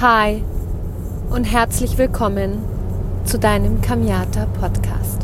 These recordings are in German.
Hi und herzlich willkommen zu deinem Kamiata Podcast.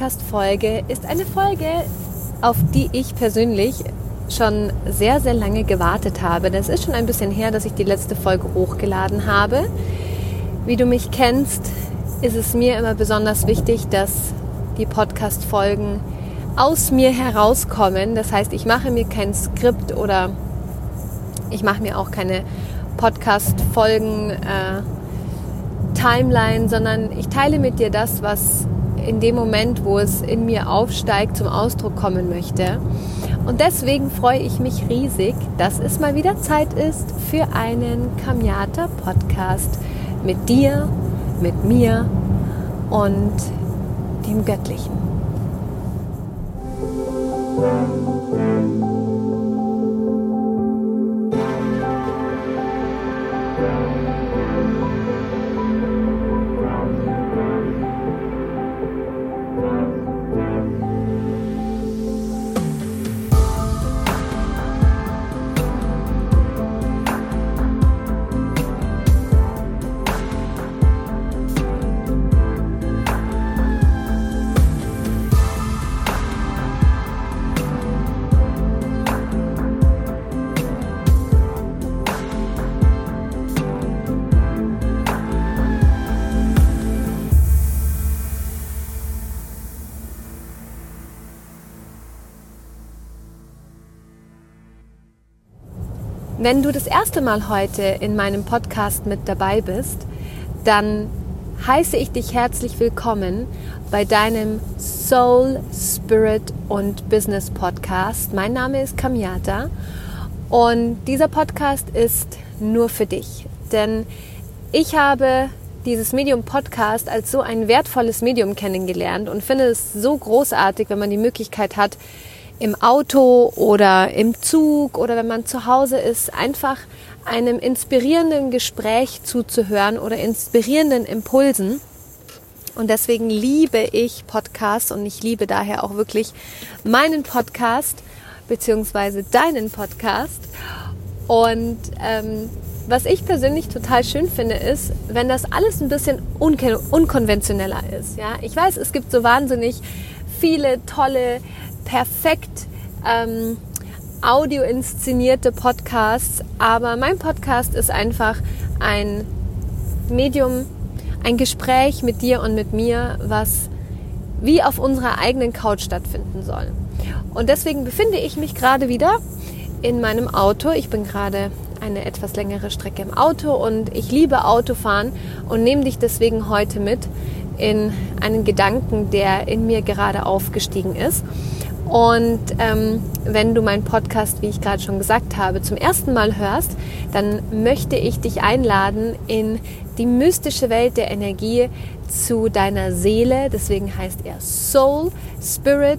Podcast-Folge ist eine Folge, auf die ich persönlich schon sehr, sehr lange gewartet habe. Das ist schon ein bisschen her, dass ich die letzte Folge hochgeladen habe. Wie du mich kennst, ist es mir immer besonders wichtig, dass die Podcast-Folgen aus mir herauskommen. Das heißt, ich mache mir kein Skript oder ich mache mir auch keine Podcast-Folgen. Äh, sondern ich teile mit dir das, was in dem Moment, wo es in mir aufsteigt, zum Ausdruck kommen möchte. Und deswegen freue ich mich riesig, dass es mal wieder Zeit ist für einen Kamiata Podcast mit dir, mit mir und dem Göttlichen. Wenn du das erste Mal heute in meinem Podcast mit dabei bist, dann heiße ich dich herzlich willkommen bei deinem Soul, Spirit und Business Podcast. Mein Name ist Kamiata und dieser Podcast ist nur für dich, denn ich habe dieses Medium Podcast als so ein wertvolles Medium kennengelernt und finde es so großartig, wenn man die Möglichkeit hat, im Auto oder im Zug oder wenn man zu Hause ist, einfach einem inspirierenden Gespräch zuzuhören oder inspirierenden Impulsen. Und deswegen liebe ich Podcasts und ich liebe daher auch wirklich meinen Podcast beziehungsweise deinen Podcast. Und ähm, was ich persönlich total schön finde, ist, wenn das alles ein bisschen unkon unkonventioneller ist. Ja, ich weiß, es gibt so wahnsinnig viele tolle perfekt ähm, audio inszenierte Podcasts, aber mein Podcast ist einfach ein Medium, ein Gespräch mit dir und mit mir, was wie auf unserer eigenen Couch stattfinden soll. Und deswegen befinde ich mich gerade wieder in meinem Auto. Ich bin gerade eine etwas längere Strecke im Auto und ich liebe Autofahren und nehme dich deswegen heute mit in einen Gedanken, der in mir gerade aufgestiegen ist. Und ähm, wenn du meinen Podcast, wie ich gerade schon gesagt habe, zum ersten Mal hörst, dann möchte ich dich einladen in die mystische Welt der Energie zu deiner Seele. Deswegen heißt er Soul, Spirit,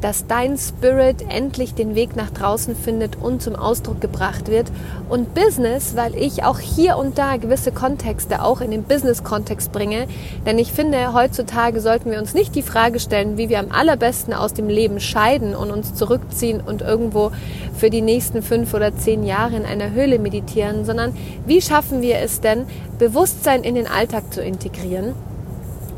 dass dein Spirit endlich den Weg nach draußen findet und zum Ausdruck gebracht wird. Und Business, weil ich auch hier und da gewisse Kontexte auch in den Business-Kontext bringe. Denn ich finde, heutzutage sollten wir uns nicht die Frage stellen, wie wir am allerbesten aus dem Leben scheiden und uns zurückziehen und irgendwo für die nächsten fünf oder zehn Jahre in einer Höhle meditieren, sondern wie schaffen wir es denn, Bewusstsein in den Alltag zu integrieren?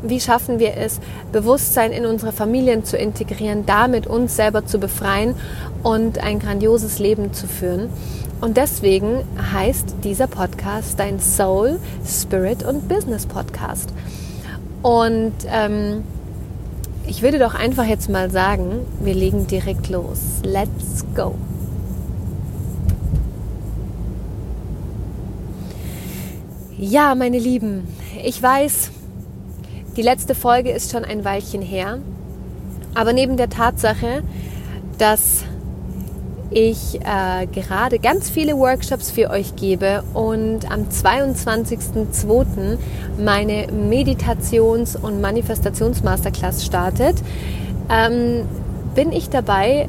Wie schaffen wir es, Bewusstsein in unsere Familien zu integrieren, damit uns selber zu befreien und ein grandioses Leben zu führen. Und deswegen heißt dieser Podcast dein Soul, Spirit und Business Podcast. Und ähm, ich würde doch einfach jetzt mal sagen, wir legen direkt los. Let's go. Ja, meine Lieben, ich weiß, die letzte Folge ist schon ein Weilchen her, aber neben der Tatsache, dass ich äh, gerade ganz viele Workshops für euch gebe und am 22.02. meine Meditations- und Manifestations-Masterclass startet, ähm, bin ich dabei,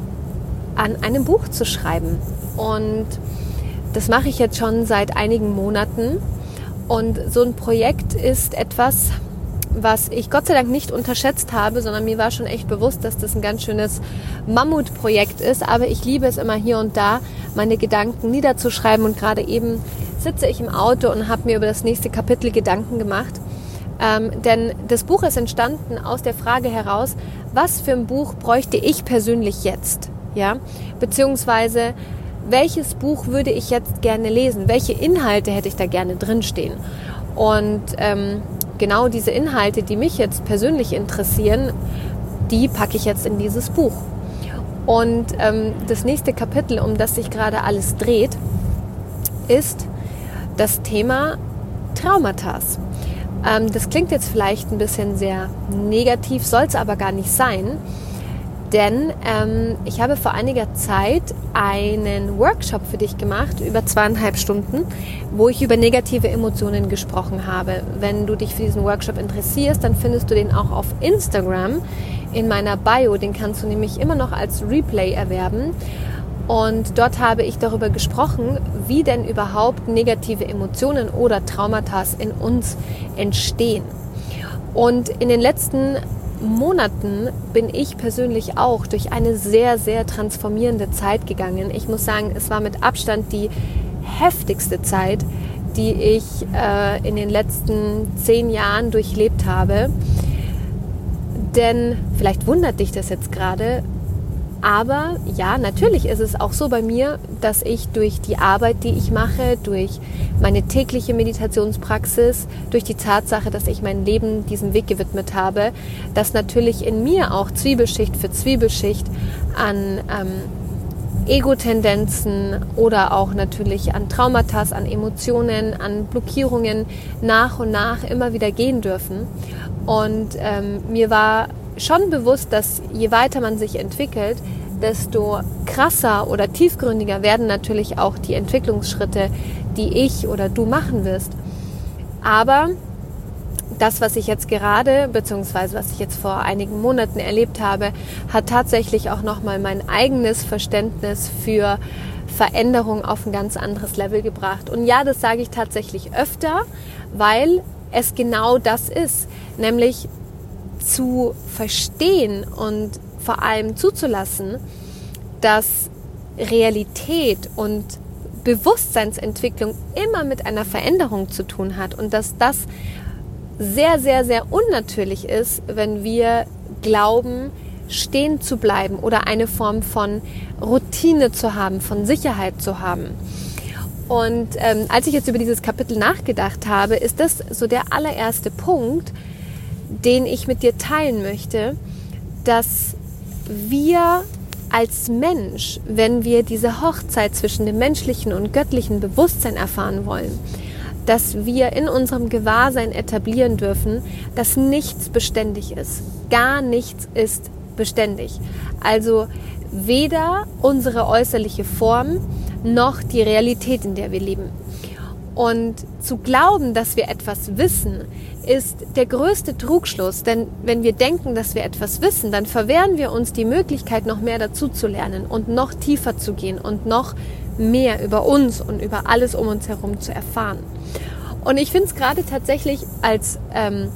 an einem Buch zu schreiben. Und das mache ich jetzt schon seit einigen Monaten. Und so ein Projekt ist etwas, was ich Gott sei Dank nicht unterschätzt habe, sondern mir war schon echt bewusst, dass das ein ganz schönes Mammutprojekt ist. Aber ich liebe es immer hier und da, meine Gedanken niederzuschreiben. Und gerade eben sitze ich im Auto und habe mir über das nächste Kapitel Gedanken gemacht. Ähm, denn das Buch ist entstanden aus der Frage heraus, was für ein Buch bräuchte ich persönlich jetzt? Ja, beziehungsweise welches Buch würde ich jetzt gerne lesen? Welche Inhalte hätte ich da gerne drinstehen? Und ähm, genau diese Inhalte, die mich jetzt persönlich interessieren, die packe ich jetzt in dieses Buch. Und ähm, das nächste Kapitel, um das sich gerade alles dreht, ist das Thema Traumata. Ähm, das klingt jetzt vielleicht ein bisschen sehr negativ, soll es aber gar nicht sein. Denn ähm, ich habe vor einiger Zeit einen Workshop für dich gemacht, über zweieinhalb Stunden, wo ich über negative Emotionen gesprochen habe. Wenn du dich für diesen Workshop interessierst, dann findest du den auch auf Instagram in meiner Bio. Den kannst du nämlich immer noch als Replay erwerben. Und dort habe ich darüber gesprochen, wie denn überhaupt negative Emotionen oder Traumata in uns entstehen. Und in den letzten Monaten bin ich persönlich auch durch eine sehr, sehr transformierende Zeit gegangen. Ich muss sagen, es war mit Abstand die heftigste Zeit, die ich äh, in den letzten zehn Jahren durchlebt habe. Denn vielleicht wundert dich das jetzt gerade, aber ja, natürlich ist es auch so bei mir, dass ich durch die Arbeit, die ich mache, durch meine tägliche Meditationspraxis, durch die Tatsache, dass ich mein Leben diesem Weg gewidmet habe, dass natürlich in mir auch Zwiebelschicht für Zwiebelschicht an ähm, Ego-Tendenzen oder auch natürlich an Traumata, an Emotionen, an Blockierungen nach und nach immer wieder gehen dürfen. Und ähm, mir war schon bewusst, dass je weiter man sich entwickelt, desto krasser oder tiefgründiger werden natürlich auch die Entwicklungsschritte, die ich oder du machen wirst. Aber das, was ich jetzt gerade, beziehungsweise was ich jetzt vor einigen Monaten erlebt habe, hat tatsächlich auch nochmal mein eigenes Verständnis für Veränderung auf ein ganz anderes Level gebracht. Und ja, das sage ich tatsächlich öfter, weil es genau das ist, nämlich zu verstehen und vor allem zuzulassen, dass Realität und Bewusstseinsentwicklung immer mit einer Veränderung zu tun hat und dass das sehr, sehr, sehr unnatürlich ist, wenn wir glauben, stehen zu bleiben oder eine Form von Routine zu haben, von Sicherheit zu haben. Und ähm, als ich jetzt über dieses Kapitel nachgedacht habe, ist das so der allererste Punkt, den ich mit dir teilen möchte, dass wir als Mensch, wenn wir diese Hochzeit zwischen dem menschlichen und göttlichen Bewusstsein erfahren wollen, dass wir in unserem Gewahrsein etablieren dürfen, dass nichts beständig ist. Gar nichts ist beständig. Also weder unsere äußerliche Form noch die Realität, in der wir leben. Und zu glauben, dass wir etwas wissen, ist der größte Trugschluss, denn wenn wir denken, dass wir etwas wissen, dann verwehren wir uns die Möglichkeit, noch mehr dazu zu lernen und noch tiefer zu gehen und noch mehr über uns und über alles um uns herum zu erfahren. Und ich finde es gerade tatsächlich als ähm,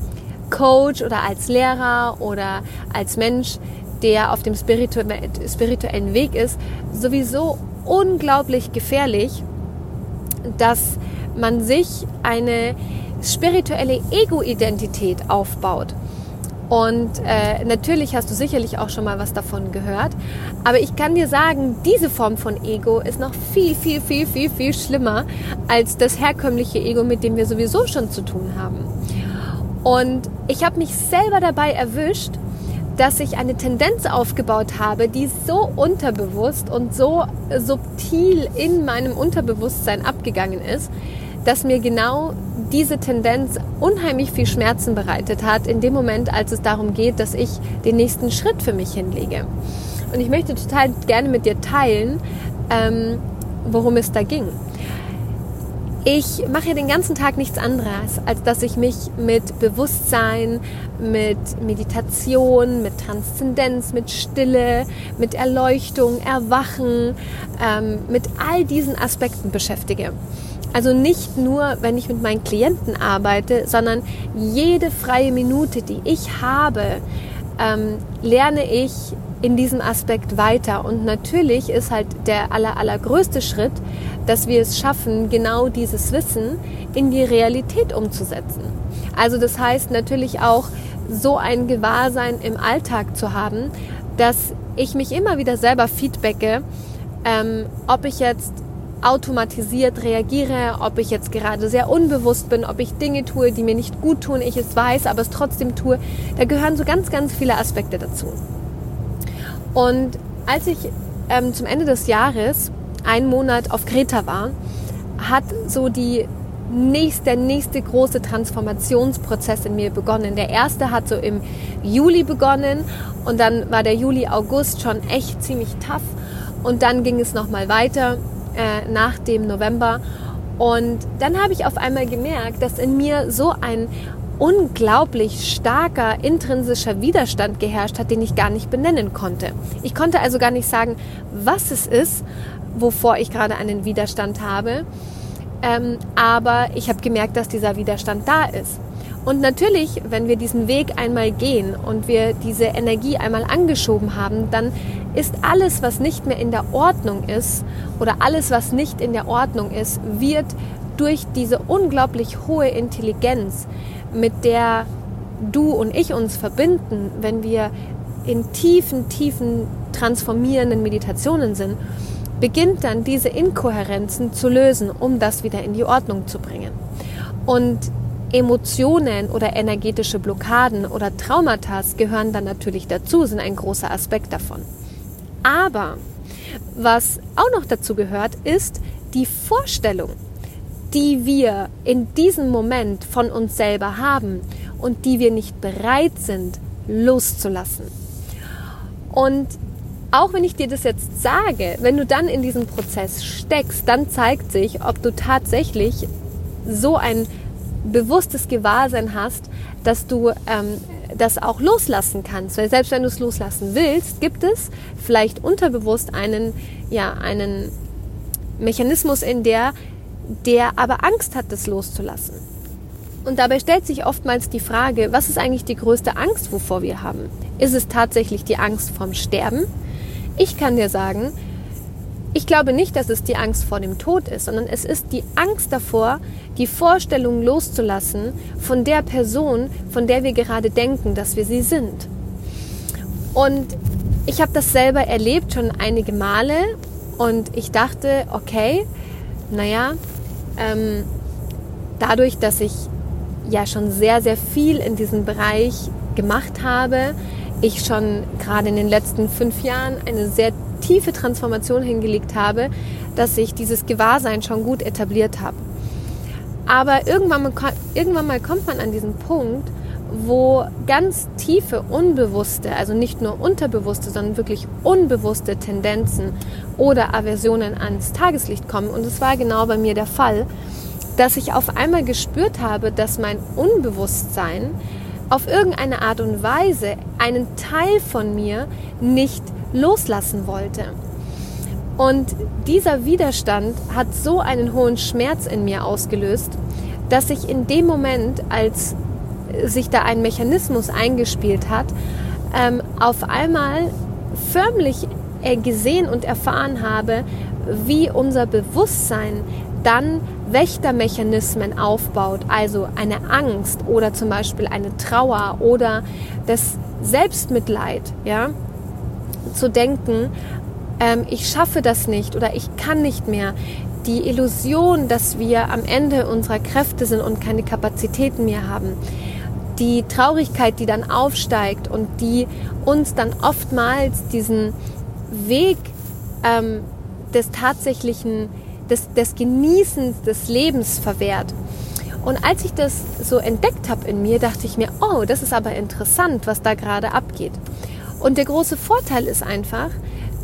Coach oder als Lehrer oder als Mensch, der auf dem spirituellen Weg ist, sowieso unglaublich gefährlich, dass man sich eine spirituelle Ego-Identität aufbaut. Und äh, natürlich hast du sicherlich auch schon mal was davon gehört. Aber ich kann dir sagen, diese Form von Ego ist noch viel, viel, viel, viel, viel schlimmer als das herkömmliche Ego, mit dem wir sowieso schon zu tun haben. Und ich habe mich selber dabei erwischt, dass ich eine Tendenz aufgebaut habe, die so unterbewusst und so subtil in meinem Unterbewusstsein abgegangen ist, dass mir genau diese Tendenz unheimlich viel Schmerzen bereitet hat in dem Moment, als es darum geht, dass ich den nächsten Schritt für mich hinlege. Und ich möchte total gerne mit dir teilen, ähm, worum es da ging. Ich mache den ganzen Tag nichts anderes, als dass ich mich mit Bewusstsein, mit Meditation, mit Transzendenz, mit Stille, mit Erleuchtung, Erwachen, ähm, mit all diesen Aspekten beschäftige. Also nicht nur, wenn ich mit meinen Klienten arbeite, sondern jede freie Minute, die ich habe, ähm, lerne ich in diesem Aspekt weiter. Und natürlich ist halt der aller, allergrößte Schritt, dass wir es schaffen, genau dieses Wissen in die Realität umzusetzen. Also das heißt natürlich auch, so ein Gewahrsein im Alltag zu haben, dass ich mich immer wieder selber feedbacke, ähm, ob ich jetzt automatisiert reagiere, ob ich jetzt gerade sehr unbewusst bin, ob ich Dinge tue, die mir nicht gut tun, ich es weiß, aber es trotzdem tue. Da gehören so ganz, ganz viele Aspekte dazu. Und als ich ähm, zum Ende des Jahres einen Monat auf Kreta war, hat so die nächste, der nächste große Transformationsprozess in mir begonnen. Der erste hat so im Juli begonnen und dann war der Juli, August schon echt ziemlich tough und dann ging es nochmal weiter äh, nach dem November und dann habe ich auf einmal gemerkt, dass in mir so ein unglaublich starker intrinsischer Widerstand geherrscht hat, den ich gar nicht benennen konnte. Ich konnte also gar nicht sagen, was es ist, wovor ich gerade einen Widerstand habe. Ähm, aber ich habe gemerkt, dass dieser Widerstand da ist. Und natürlich, wenn wir diesen Weg einmal gehen und wir diese Energie einmal angeschoben haben, dann ist alles, was nicht mehr in der Ordnung ist oder alles, was nicht in der Ordnung ist, wird durch diese unglaublich hohe Intelligenz, mit der du und ich uns verbinden, wenn wir in tiefen, tiefen transformierenden Meditationen sind, beginnt dann diese Inkohärenzen zu lösen, um das wieder in die Ordnung zu bringen. Und Emotionen oder energetische Blockaden oder Traumata gehören dann natürlich dazu, sind ein großer Aspekt davon. Aber was auch noch dazu gehört, ist die Vorstellung, die wir in diesem Moment von uns selber haben und die wir nicht bereit sind loszulassen. Und auch wenn ich dir das jetzt sage, wenn du dann in diesem Prozess steckst, dann zeigt sich, ob du tatsächlich so ein bewusstes Gewahrsein hast, dass du ähm, das auch loslassen kannst. Weil selbst wenn du es loslassen willst, gibt es vielleicht unterbewusst einen, ja, einen Mechanismus in der, der aber Angst hat, das loszulassen. Und dabei stellt sich oftmals die Frage, was ist eigentlich die größte Angst, wovor wir haben? Ist es tatsächlich die Angst vom Sterben? Ich kann dir sagen, ich glaube nicht, dass es die Angst vor dem Tod ist, sondern es ist die Angst davor, die Vorstellung loszulassen von der Person, von der wir gerade denken, dass wir sie sind. Und ich habe das selber erlebt schon einige Male und ich dachte, okay, naja, ähm, dadurch, dass ich ja schon sehr, sehr viel in diesem Bereich gemacht habe, ich schon gerade in den letzten fünf Jahren eine sehr tiefe Transformation hingelegt habe, dass ich dieses Gewahrsein schon gut etabliert habe. Aber irgendwann mal, irgendwann mal kommt man an diesen Punkt, wo ganz tiefe, unbewusste, also nicht nur unterbewusste, sondern wirklich unbewusste Tendenzen oder Aversionen ans Tageslicht kommen. Und es war genau bei mir der Fall, dass ich auf einmal gespürt habe, dass mein Unbewusstsein auf irgendeine Art und Weise einen Teil von mir nicht loslassen wollte. Und dieser Widerstand hat so einen hohen Schmerz in mir ausgelöst, dass ich in dem Moment, als sich da ein Mechanismus eingespielt hat, ähm, auf einmal förmlich gesehen und erfahren habe, wie unser Bewusstsein dann Wächtermechanismen aufbaut, also eine Angst oder zum Beispiel eine Trauer oder das Selbstmitleid, ja, zu denken, ähm, ich schaffe das nicht oder ich kann nicht mehr. Die Illusion, dass wir am Ende unserer Kräfte sind und keine Kapazitäten mehr haben, die Traurigkeit, die dann aufsteigt und die uns dann oftmals diesen Weg ähm, des tatsächlichen, des, des Genießens des Lebens verwehrt. Und als ich das so entdeckt habe in mir, dachte ich mir, oh, das ist aber interessant, was da gerade abgeht. Und der große Vorteil ist einfach,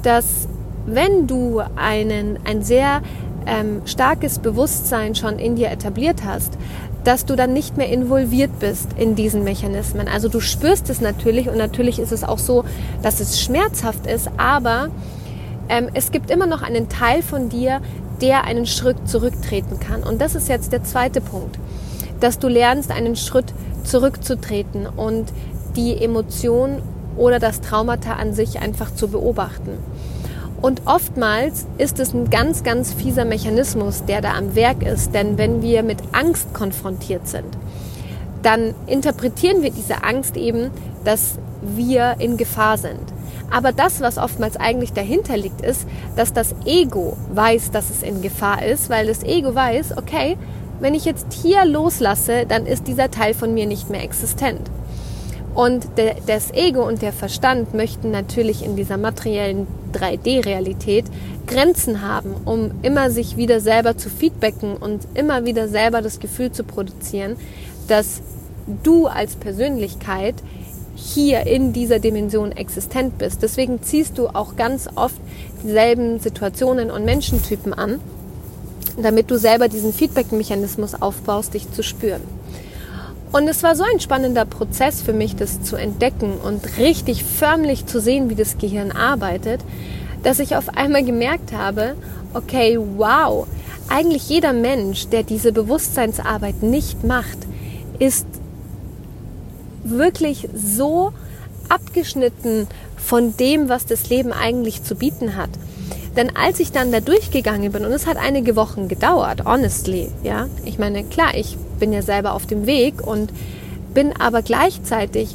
dass wenn du einen, ein sehr ähm, starkes Bewusstsein schon in dir etabliert hast, dass du dann nicht mehr involviert bist in diesen Mechanismen. Also du spürst es natürlich und natürlich ist es auch so, dass es schmerzhaft ist, aber ähm, es gibt immer noch einen Teil von dir, der einen Schritt zurücktreten kann. Und das ist jetzt der zweite Punkt, dass du lernst, einen Schritt zurückzutreten und die Emotion oder das Traumata an sich einfach zu beobachten. Und oftmals ist es ein ganz, ganz fieser Mechanismus, der da am Werk ist. Denn wenn wir mit Angst konfrontiert sind, dann interpretieren wir diese Angst eben, dass wir in Gefahr sind. Aber das, was oftmals eigentlich dahinter liegt, ist, dass das Ego weiß, dass es in Gefahr ist, weil das Ego weiß, okay, wenn ich jetzt hier loslasse, dann ist dieser Teil von mir nicht mehr existent. Und der, das Ego und der Verstand möchten natürlich in dieser materiellen 3D-Realität Grenzen haben, um immer sich wieder selber zu feedbacken und immer wieder selber das Gefühl zu produzieren, dass du als Persönlichkeit hier in dieser Dimension existent bist. Deswegen ziehst du auch ganz oft dieselben Situationen und Menschentypen an, damit du selber diesen Feedback-Mechanismus aufbaust, dich zu spüren. Und es war so ein spannender Prozess für mich, das zu entdecken und richtig förmlich zu sehen, wie das Gehirn arbeitet, dass ich auf einmal gemerkt habe, okay, wow, eigentlich jeder Mensch, der diese Bewusstseinsarbeit nicht macht, ist wirklich so abgeschnitten von dem, was das Leben eigentlich zu bieten hat. Denn als ich dann da durchgegangen bin, und es hat einige Wochen gedauert, honestly, ja, ich meine, klar, ich bin ja selber auf dem Weg und bin aber gleichzeitig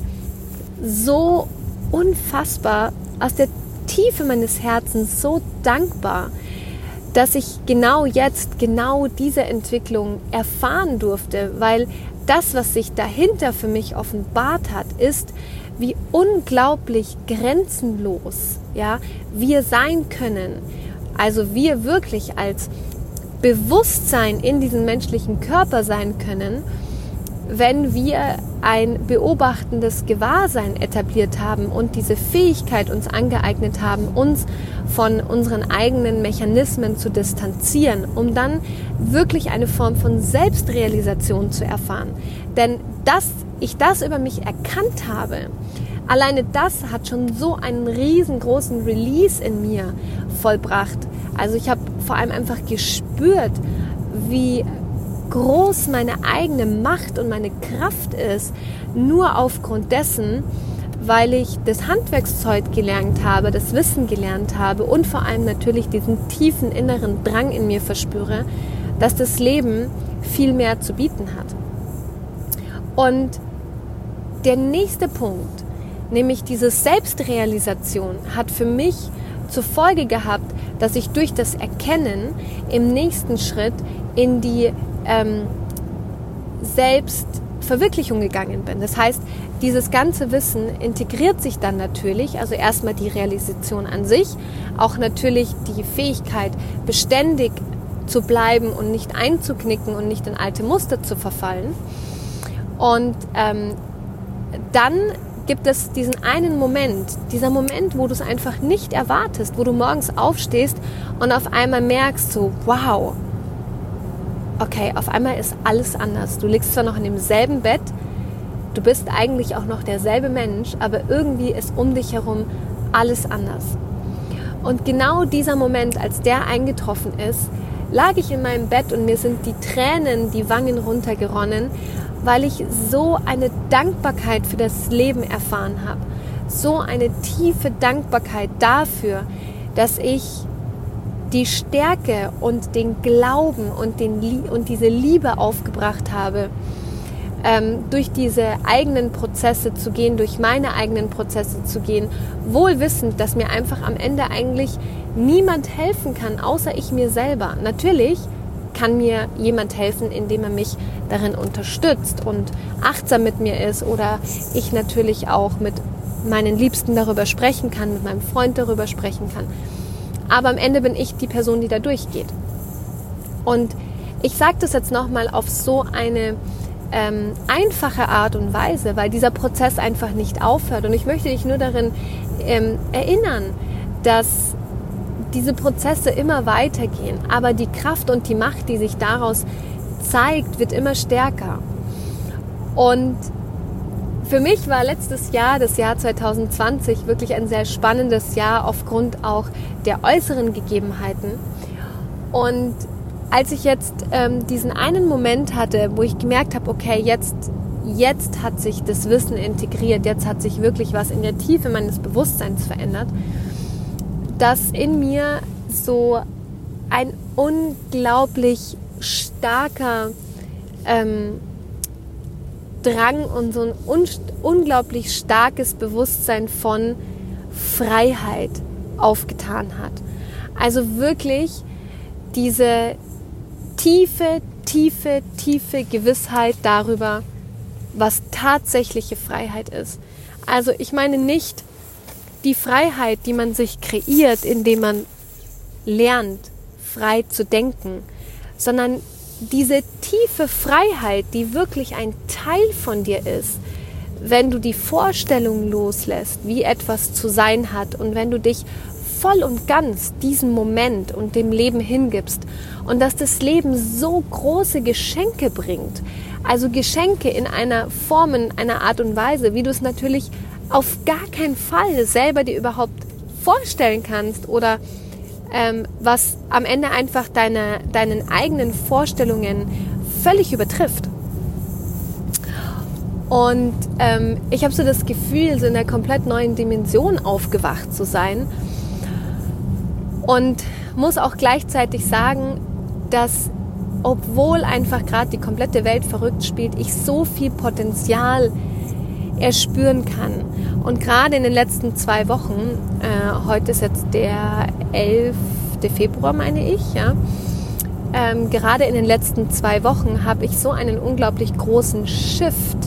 so unfassbar aus der Tiefe meines Herzens so dankbar, dass ich genau jetzt genau diese Entwicklung erfahren durfte, weil das, was sich dahinter für mich offenbart hat, ist, wie unglaublich grenzenlos ja, wir sein können. Also wir wirklich als Bewusstsein in diesem menschlichen Körper sein können, wenn wir ein beobachtendes Gewahrsein etabliert haben und diese Fähigkeit uns angeeignet haben, uns von unseren eigenen Mechanismen zu distanzieren, um dann wirklich eine Form von Selbstrealisation zu erfahren. Denn dass ich das über mich erkannt habe, alleine das hat schon so einen riesengroßen Release in mir vollbracht. Also ich habe vor allem einfach gespürt, wie groß meine eigene Macht und meine Kraft ist, nur aufgrund dessen, weil ich das Handwerkszeug gelernt habe, das Wissen gelernt habe und vor allem natürlich diesen tiefen inneren Drang in mir verspüre, dass das Leben viel mehr zu bieten hat. Und der nächste Punkt, nämlich diese Selbstrealisation, hat für mich zur Folge gehabt, dass ich durch das Erkennen im nächsten Schritt in die ähm, Selbstverwirklichung gegangen bin. Das heißt, dieses ganze Wissen integriert sich dann natürlich, also erstmal die Realisation an sich, auch natürlich die Fähigkeit, beständig zu bleiben und nicht einzuknicken und nicht in alte Muster zu verfallen. Und ähm, dann gibt es diesen einen Moment, dieser Moment, wo du es einfach nicht erwartest, wo du morgens aufstehst und auf einmal merkst so, wow, okay, auf einmal ist alles anders. Du liegst zwar noch in demselben Bett, du bist eigentlich auch noch derselbe Mensch, aber irgendwie ist um dich herum alles anders. Und genau dieser Moment, als der eingetroffen ist, lag ich in meinem Bett und mir sind die Tränen die Wangen runtergeronnen, weil ich so eine Dankbarkeit für das Leben erfahren habe. So eine tiefe Dankbarkeit dafür, dass ich die Stärke und den Glauben und, den, und diese Liebe aufgebracht habe, ähm, durch diese eigenen Prozesse zu gehen, durch meine eigenen Prozesse zu gehen, wohl wissend, dass mir einfach am Ende eigentlich niemand helfen kann, außer ich mir selber. Natürlich kann mir jemand helfen, indem er mich darin unterstützt und achtsam mit mir ist oder ich natürlich auch mit meinen Liebsten darüber sprechen kann, mit meinem Freund darüber sprechen kann. Aber am Ende bin ich die Person, die da durchgeht. Und ich sage das jetzt nochmal auf so eine ähm, einfache Art und Weise, weil dieser Prozess einfach nicht aufhört. Und ich möchte dich nur darin ähm, erinnern, dass diese Prozesse immer weitergehen, aber die Kraft und die Macht, die sich daraus zeigt, wird immer stärker. Und für mich war letztes Jahr, das Jahr 2020, wirklich ein sehr spannendes Jahr aufgrund auch der äußeren Gegebenheiten. Und als ich jetzt ähm, diesen einen Moment hatte, wo ich gemerkt habe, okay, jetzt, jetzt hat sich das Wissen integriert, jetzt hat sich wirklich was in der Tiefe meines Bewusstseins verändert, dass in mir so ein unglaublich starker ähm, Drang und so ein un unglaublich starkes Bewusstsein von Freiheit aufgetan hat. Also wirklich diese tiefe, tiefe, tiefe Gewissheit darüber, was tatsächliche Freiheit ist. Also ich meine nicht die Freiheit, die man sich kreiert, indem man lernt, frei zu denken, sondern diese tiefe Freiheit, die wirklich ein Teil von dir ist, wenn du die Vorstellung loslässt, wie etwas zu sein hat und wenn du dich voll und ganz diesem Moment und dem Leben hingibst und dass das Leben so große Geschenke bringt, also Geschenke in einer Form, in einer Art und Weise, wie du es natürlich auf gar keinen Fall selber dir überhaupt vorstellen kannst oder ähm, was am Ende einfach deine, deinen eigenen Vorstellungen völlig übertrifft. Und ähm, ich habe so das Gefühl, so in einer komplett neuen Dimension aufgewacht zu sein. Und muss auch gleichzeitig sagen, dass obwohl einfach gerade die komplette Welt verrückt spielt, ich so viel Potenzial erspüren kann. Und gerade in den letzten zwei Wochen, äh, heute ist jetzt der 11. Februar, meine ich, ja, ähm, gerade in den letzten zwei Wochen habe ich so einen unglaublich großen Shift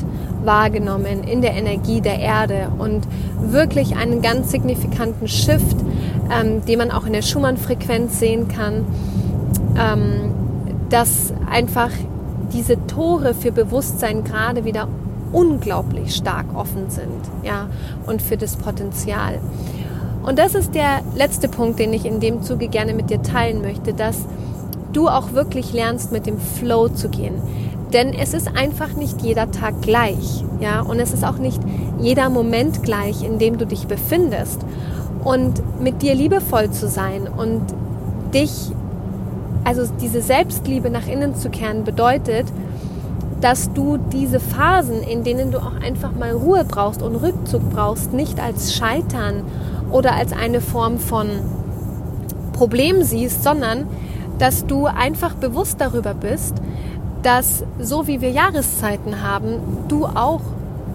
wahrgenommen in der Energie der Erde und wirklich einen ganz signifikanten Shift, ähm, den man auch in der Schumann-Frequenz sehen kann, ähm, dass einfach diese Tore für Bewusstsein gerade wieder unglaublich stark offen sind, ja, und für das Potenzial. Und das ist der letzte Punkt, den ich in dem Zuge gerne mit dir teilen möchte, dass du auch wirklich lernst, mit dem Flow zu gehen. Denn es ist einfach nicht jeder Tag gleich, ja, und es ist auch nicht jeder Moment gleich, in dem du dich befindest. Und mit dir liebevoll zu sein und dich, also diese Selbstliebe nach innen zu kehren, bedeutet, dass du diese Phasen, in denen du auch einfach mal Ruhe brauchst und Rückzug brauchst, nicht als Scheitern oder als eine Form von Problem siehst, sondern dass du einfach bewusst darüber bist, dass so wie wir Jahreszeiten haben, du auch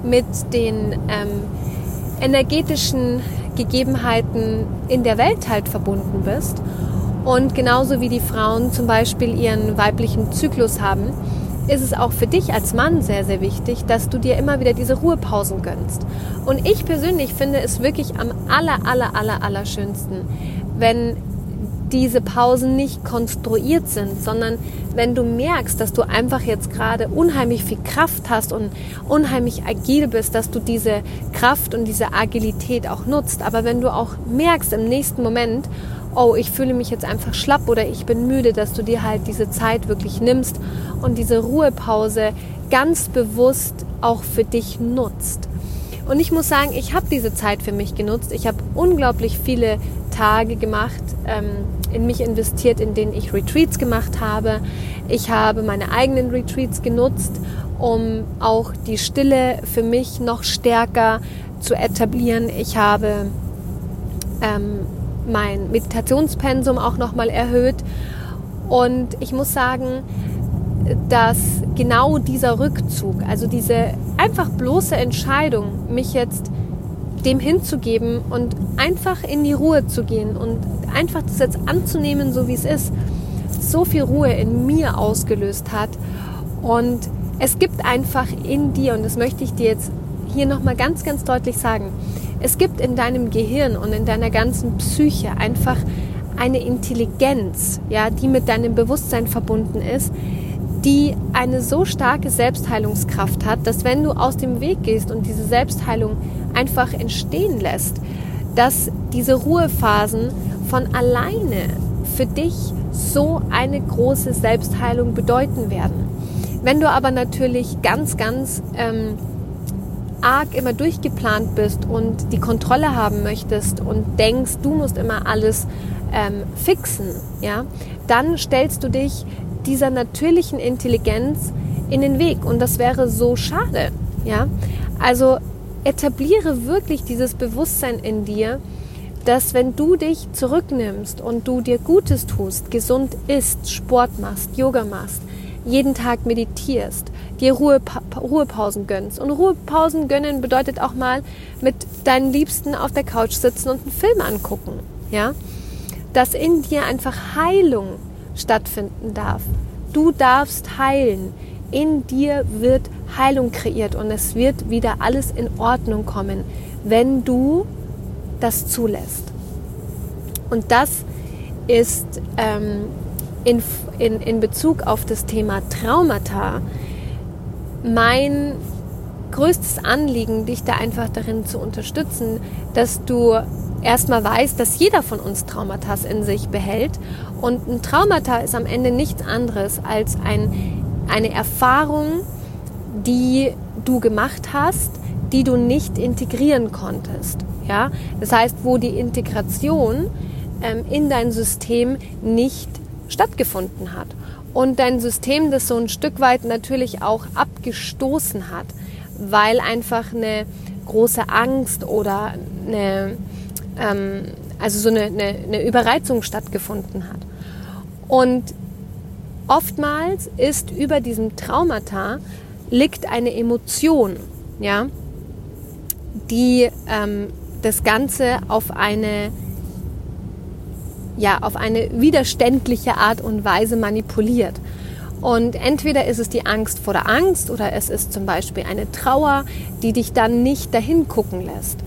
mit den ähm, energetischen Gegebenheiten in der Welt halt verbunden bist. Und genauso wie die Frauen zum Beispiel ihren weiblichen Zyklus haben, ist es auch für dich als Mann sehr, sehr wichtig, dass du dir immer wieder diese Ruhepausen gönnst. Und ich persönlich finde es wirklich am aller, aller, aller, aller schönsten, wenn diese Pausen nicht konstruiert sind, sondern wenn du merkst, dass du einfach jetzt gerade unheimlich viel Kraft hast und unheimlich agil bist, dass du diese Kraft und diese Agilität auch nutzt. Aber wenn du auch merkst im nächsten Moment, oh, ich fühle mich jetzt einfach schlapp oder ich bin müde, dass du dir halt diese Zeit wirklich nimmst und diese Ruhepause ganz bewusst auch für dich nutzt. Und ich muss sagen, ich habe diese Zeit für mich genutzt. Ich habe unglaublich viele Tage gemacht, ähm, in mich investiert, in denen ich Retreats gemacht habe. Ich habe meine eigenen Retreats genutzt, um auch die Stille für mich noch stärker zu etablieren. Ich habe ähm, mein Meditationspensum auch nochmal erhöht. Und ich muss sagen, dass genau dieser Rückzug, also diese einfach bloße Entscheidung, mich jetzt dem hinzugeben und einfach in die Ruhe zu gehen und einfach das jetzt anzunehmen, so wie es ist, so viel Ruhe in mir ausgelöst hat. Und es gibt einfach in dir, und das möchte ich dir jetzt hier nochmal ganz, ganz deutlich sagen, es gibt in deinem Gehirn und in deiner ganzen Psyche einfach eine Intelligenz, ja, die mit deinem Bewusstsein verbunden ist, die eine so starke Selbstheilungskraft hat, dass wenn du aus dem Weg gehst und diese Selbstheilung einfach entstehen lässt, dass diese Ruhephasen von alleine für dich so eine große Selbstheilung bedeuten werden. Wenn du aber natürlich ganz, ganz ähm, arg immer durchgeplant bist und die Kontrolle haben möchtest und denkst, du musst immer alles ähm, fixen, ja, dann stellst du dich dieser natürlichen Intelligenz in den Weg und das wäre so schade, ja. Also etabliere wirklich dieses Bewusstsein in dir, dass wenn du dich zurücknimmst und du dir Gutes tust, gesund isst, Sport machst, Yoga machst, jeden Tag meditierst, dir Ruhepa Ruhepausen gönnst. Und Ruhepausen gönnen bedeutet auch mal mit deinen Liebsten auf der Couch sitzen und einen Film angucken. Ja? Dass in dir einfach Heilung stattfinden darf. Du darfst heilen. In dir wird Heilung kreiert und es wird wieder alles in Ordnung kommen, wenn du das zulässt. Und das ist ähm, in, in, in Bezug auf das Thema Traumata mein größtes Anliegen, dich da einfach darin zu unterstützen, dass du erstmal weißt, dass jeder von uns Traumata in sich behält. Und ein Traumata ist am Ende nichts anderes als ein, eine Erfahrung, die du gemacht hast, die du nicht integrieren konntest. Ja? Das heißt, wo die Integration ähm, in dein System nicht stattgefunden hat. Und dein System das so ein Stück weit natürlich auch abgestoßen hat, weil einfach eine große Angst oder eine, ähm, also so eine, eine, eine Überreizung stattgefunden hat. Und oftmals ist über diesem Traumata liegt eine Emotion, ja, die ähm, das Ganze auf eine ja, auf eine widerständliche Art und Weise manipuliert. Und entweder ist es die Angst vor der Angst oder es ist zum Beispiel eine Trauer, die dich dann nicht dahin gucken lässt.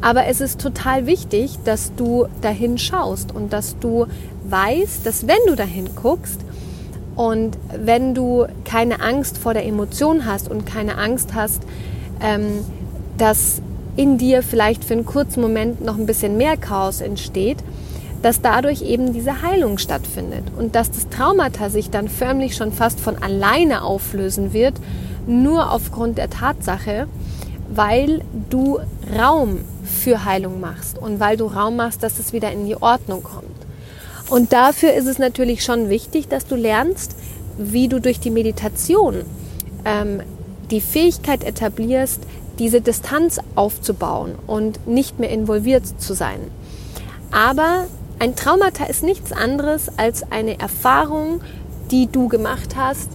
Aber es ist total wichtig, dass du dahin schaust und dass du weißt, dass wenn du dahin guckst und wenn du keine Angst vor der Emotion hast und keine Angst hast, ähm, dass in dir vielleicht für einen kurzen Moment noch ein bisschen mehr Chaos entsteht, dass dadurch eben diese Heilung stattfindet und dass das Traumata sich dann förmlich schon fast von alleine auflösen wird, nur aufgrund der Tatsache, weil du Raum für Heilung machst und weil du Raum machst, dass es wieder in die Ordnung kommt. Und dafür ist es natürlich schon wichtig, dass du lernst, wie du durch die Meditation ähm, die Fähigkeit etablierst, diese Distanz aufzubauen und nicht mehr involviert zu sein. Aber ein Traumata ist nichts anderes als eine Erfahrung, die du gemacht hast,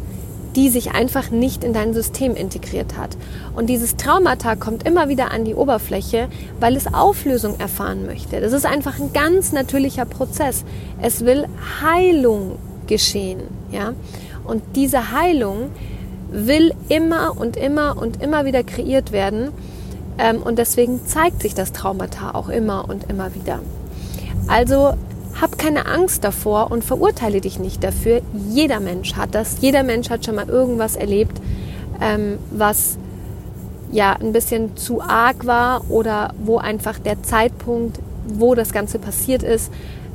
die sich einfach nicht in dein System integriert hat. Und dieses Traumata kommt immer wieder an die Oberfläche, weil es Auflösung erfahren möchte. Das ist einfach ein ganz natürlicher Prozess. Es will Heilung geschehen, ja. Und diese Heilung will immer und immer und immer wieder kreiert werden. Ähm, und deswegen zeigt sich das Traumata auch immer und immer wieder. Also hab keine Angst davor und verurteile dich nicht dafür. Jeder Mensch hat das. Jeder Mensch hat schon mal irgendwas erlebt, ähm, was ja ein bisschen zu arg war oder wo einfach der Zeitpunkt, wo das Ganze passiert ist,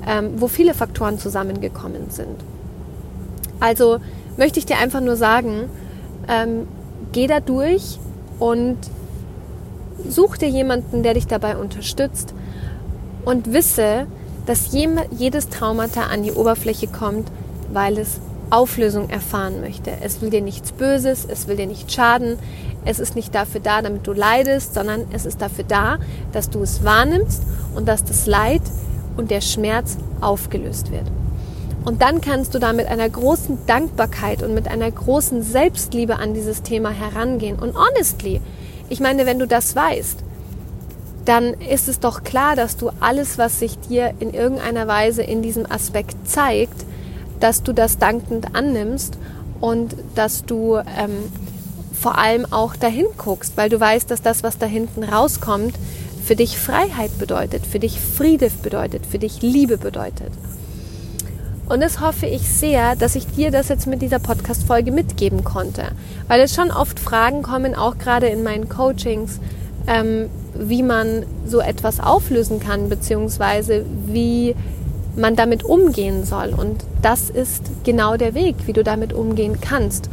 ähm, wo viele Faktoren zusammengekommen sind. Also möchte ich dir einfach nur sagen, ähm, geh da durch und such dir jemanden, der dich dabei unterstützt und wisse, dass jedes Traumata an die Oberfläche kommt, weil es Auflösung erfahren möchte. Es will dir nichts Böses, es will dir nicht schaden, es ist nicht dafür da, damit du leidest, sondern es ist dafür da, dass du es wahrnimmst und dass das Leid und der Schmerz aufgelöst wird. Und dann kannst du da mit einer großen Dankbarkeit und mit einer großen Selbstliebe an dieses Thema herangehen. Und honestly, ich meine, wenn du das weißt, dann ist es doch klar, dass du alles, was sich dir in irgendeiner Weise in diesem Aspekt zeigt, dass du das dankend annimmst und dass du ähm, vor allem auch dahin guckst, weil du weißt, dass das, was da hinten rauskommt, für dich Freiheit bedeutet, für dich Friede bedeutet, für dich Liebe bedeutet. Und das hoffe ich sehr, dass ich dir das jetzt mit dieser Podcast-Folge mitgeben konnte. Weil es schon oft Fragen kommen, auch gerade in meinen Coachings, ähm, wie man so etwas auflösen kann, beziehungsweise wie man damit umgehen soll. Und das ist genau der Weg, wie du damit umgehen kannst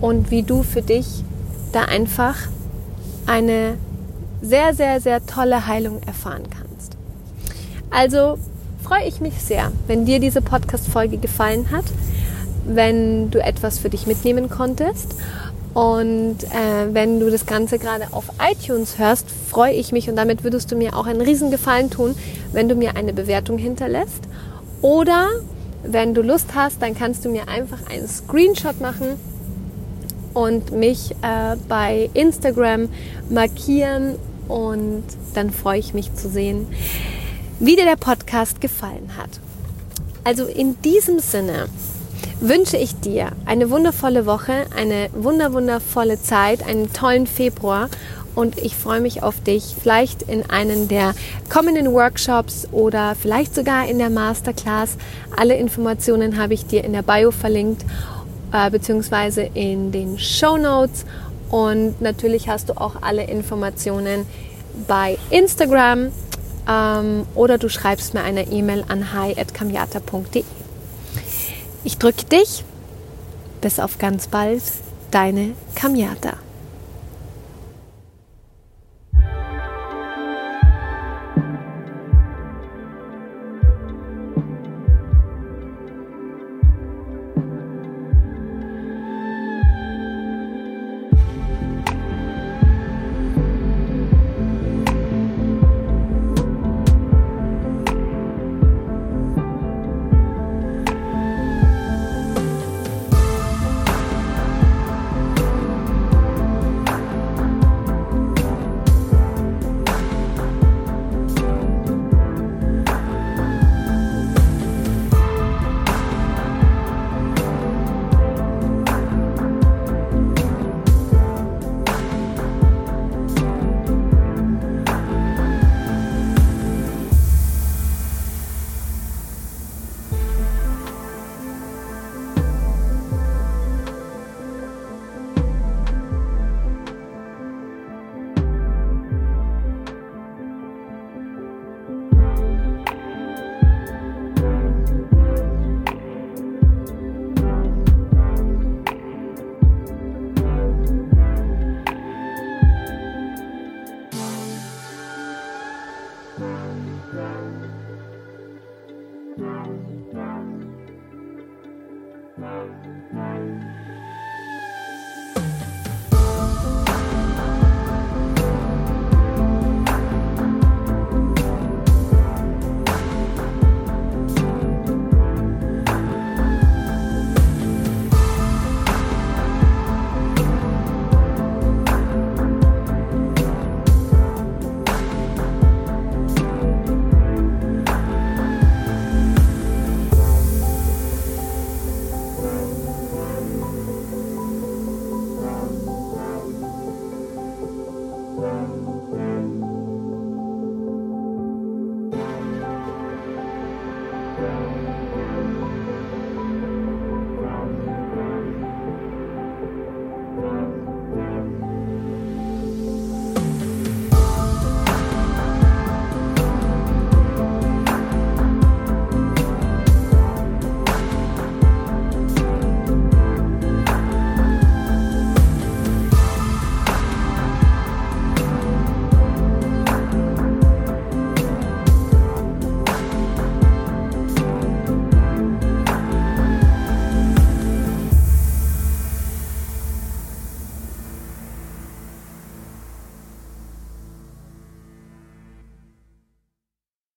und wie du für dich da einfach eine sehr, sehr, sehr tolle Heilung erfahren kannst. Also freue ich mich sehr, wenn dir diese Podcast-Folge gefallen hat, wenn du etwas für dich mitnehmen konntest. Und äh, wenn du das Ganze gerade auf iTunes hörst, freue ich mich und damit würdest du mir auch einen riesen Gefallen tun, wenn du mir eine Bewertung hinterlässt. Oder wenn du Lust hast, dann kannst du mir einfach einen Screenshot machen und mich äh, bei Instagram markieren und dann freue ich mich zu sehen, wie dir der Podcast gefallen hat. Also in diesem Sinne wünsche ich dir eine wundervolle Woche, eine wunder wundervolle Zeit, einen tollen Februar und ich freue mich auf dich, vielleicht in einen der kommenden Workshops oder vielleicht sogar in der Masterclass. Alle Informationen habe ich dir in der Bio verlinkt, äh, beziehungsweise in den Show Notes und natürlich hast du auch alle Informationen bei Instagram ähm, oder du schreibst mir eine E-Mail an hi.kamiata.de. Ich drücke dich. Bis auf ganz bald, deine Kamiata.